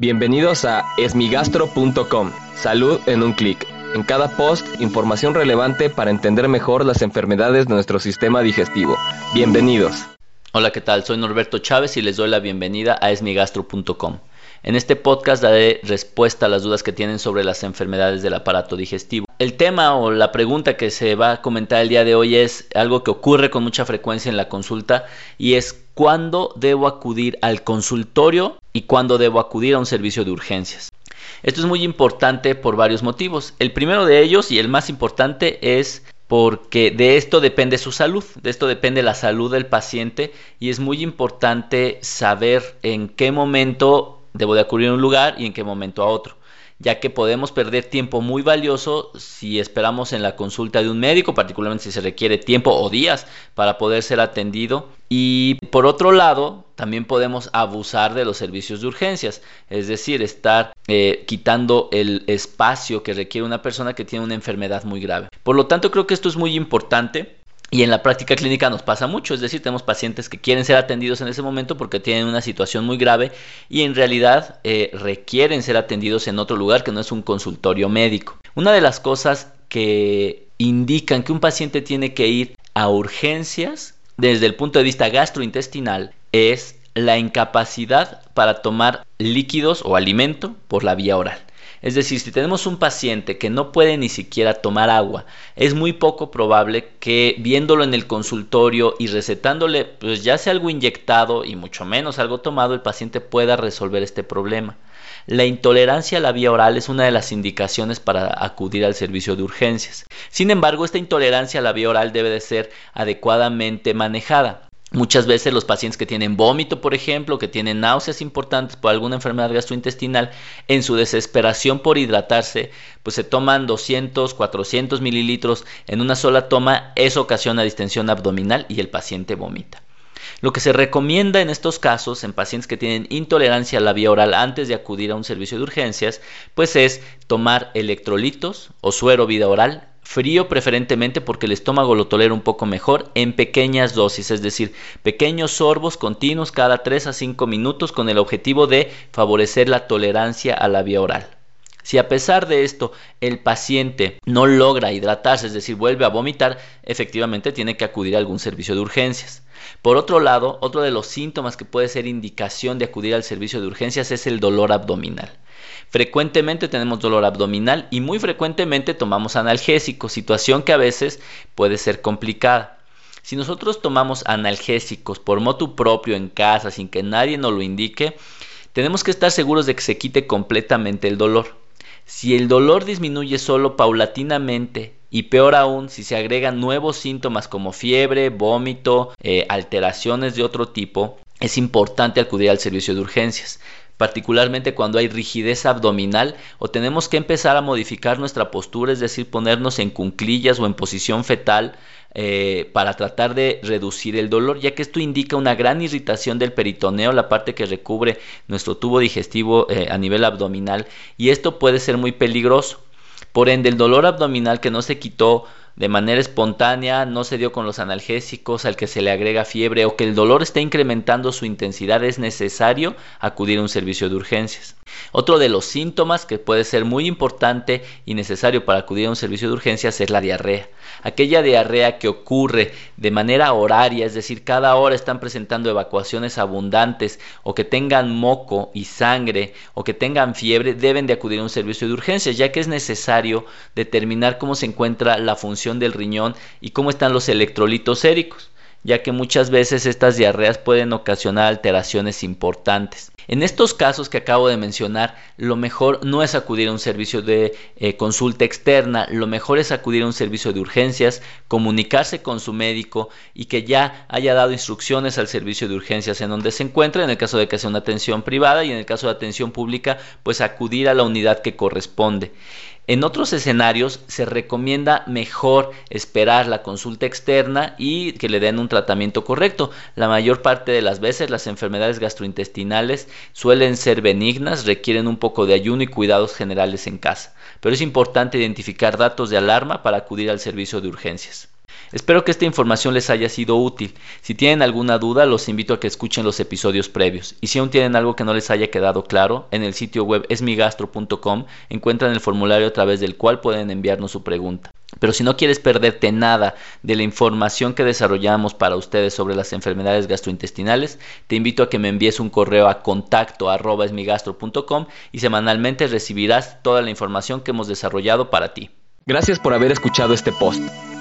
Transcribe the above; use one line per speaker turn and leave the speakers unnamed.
Bienvenidos a esmigastro.com. Salud en un clic. En cada post, información relevante para entender mejor las enfermedades de nuestro sistema digestivo. Bienvenidos.
Hola, ¿qué tal? Soy Norberto Chávez y les doy la bienvenida a esmigastro.com. En este podcast daré respuesta a las dudas que tienen sobre las enfermedades del aparato digestivo. El tema o la pregunta que se va a comentar el día de hoy es algo que ocurre con mucha frecuencia en la consulta y es cuándo debo acudir al consultorio y cuándo debo acudir a un servicio de urgencias. Esto es muy importante por varios motivos. El primero de ellos y el más importante es porque de esto depende su salud, de esto depende la salud del paciente y es muy importante saber en qué momento debo de acudir a un lugar y en qué momento a otro ya que podemos perder tiempo muy valioso si esperamos en la consulta de un médico, particularmente si se requiere tiempo o días para poder ser atendido. Y por otro lado, también podemos abusar de los servicios de urgencias, es decir, estar eh, quitando el espacio que requiere una persona que tiene una enfermedad muy grave. Por lo tanto, creo que esto es muy importante y en la práctica clínica nos pasa mucho, es decir, tenemos pacientes que quieren ser atendidos en ese momento porque tienen una situación muy grave y en realidad eh, requieren ser atendidos en otro lugar que no es un consultorio médico. Una de las cosas que indican que un paciente tiene que ir a urgencias desde el punto de vista gastrointestinal es la incapacidad para tomar líquidos o alimento por la vía oral. Es decir, si tenemos un paciente que no puede ni siquiera tomar agua, es muy poco probable que viéndolo en el consultorio y recetándole pues ya sea algo inyectado y mucho menos algo tomado, el paciente pueda resolver este problema. La intolerancia a la vía oral es una de las indicaciones para acudir al servicio de urgencias. Sin embargo, esta intolerancia a la vía oral debe de ser adecuadamente manejada. Muchas veces los pacientes que tienen vómito, por ejemplo, que tienen náuseas importantes por alguna enfermedad gastrointestinal, en su desesperación por hidratarse, pues se toman 200, 400 mililitros en una sola toma, eso ocasiona distensión abdominal y el paciente vomita. Lo que se recomienda en estos casos, en pacientes que tienen intolerancia a la vía oral antes de acudir a un servicio de urgencias, pues es tomar electrolitos o suero vida oral frío preferentemente porque el estómago lo tolera un poco mejor en pequeñas dosis, es decir, pequeños sorbos continuos cada 3 a 5 minutos con el objetivo de favorecer la tolerancia a la vía oral. Si a pesar de esto el paciente no logra hidratarse, es decir, vuelve a vomitar, efectivamente tiene que acudir a algún servicio de urgencias. Por otro lado, otro de los síntomas que puede ser indicación de acudir al servicio de urgencias es el dolor abdominal. Frecuentemente tenemos dolor abdominal y muy frecuentemente tomamos analgésicos, situación que a veces puede ser complicada. Si nosotros tomamos analgésicos por motu propio en casa sin que nadie nos lo indique, tenemos que estar seguros de que se quite completamente el dolor. Si el dolor disminuye solo paulatinamente y peor aún si se agregan nuevos síntomas como fiebre, vómito, eh, alteraciones de otro tipo, es importante acudir al servicio de urgencias particularmente cuando hay rigidez abdominal o tenemos que empezar a modificar nuestra postura, es decir, ponernos en cunclillas o en posición fetal eh, para tratar de reducir el dolor, ya que esto indica una gran irritación del peritoneo, la parte que recubre nuestro tubo digestivo eh, a nivel abdominal, y esto puede ser muy peligroso. Por ende, el dolor abdominal que no se quitó de manera espontánea, no se dio con los analgésicos al que se le agrega fiebre o que el dolor está incrementando su intensidad, es necesario acudir a un servicio de urgencias. Otro de los síntomas que puede ser muy importante y necesario para acudir a un servicio de urgencias es la diarrea. Aquella diarrea que ocurre de manera horaria, es decir, cada hora están presentando evacuaciones abundantes o que tengan moco y sangre o que tengan fiebre, deben de acudir a un servicio de urgencias, ya que es necesario determinar cómo se encuentra la función del riñón y cómo están los electrolitos séricos ya que muchas veces estas diarreas pueden ocasionar alteraciones importantes. En estos casos que acabo de mencionar, lo mejor no es acudir a un servicio de eh, consulta externa, lo mejor es acudir a un servicio de urgencias, comunicarse con su médico y que ya haya dado instrucciones al servicio de urgencias en donde se encuentra, en el caso de que sea una atención privada y en el caso de atención pública, pues acudir a la unidad que corresponde. En otros escenarios se recomienda mejor esperar la consulta externa y que le den un tratamiento correcto. La mayor parte de las veces las enfermedades gastrointestinales suelen ser benignas, requieren un poco de ayuno y cuidados generales en casa, pero es importante identificar datos de alarma para acudir al servicio de urgencias. Espero que esta información les haya sido útil. Si tienen alguna duda, los invito a que escuchen los episodios previos. Y si aún tienen algo que no les haya quedado claro, en el sitio web esmigastro.com encuentran el formulario a través del cual pueden enviarnos su pregunta. Pero si no quieres perderte nada de la información que desarrollamos para ustedes sobre las enfermedades gastrointestinales, te invito a que me envíes un correo a contacto arroba esmigastro.com y semanalmente recibirás toda la información que hemos desarrollado para ti.
Gracias por haber escuchado este post.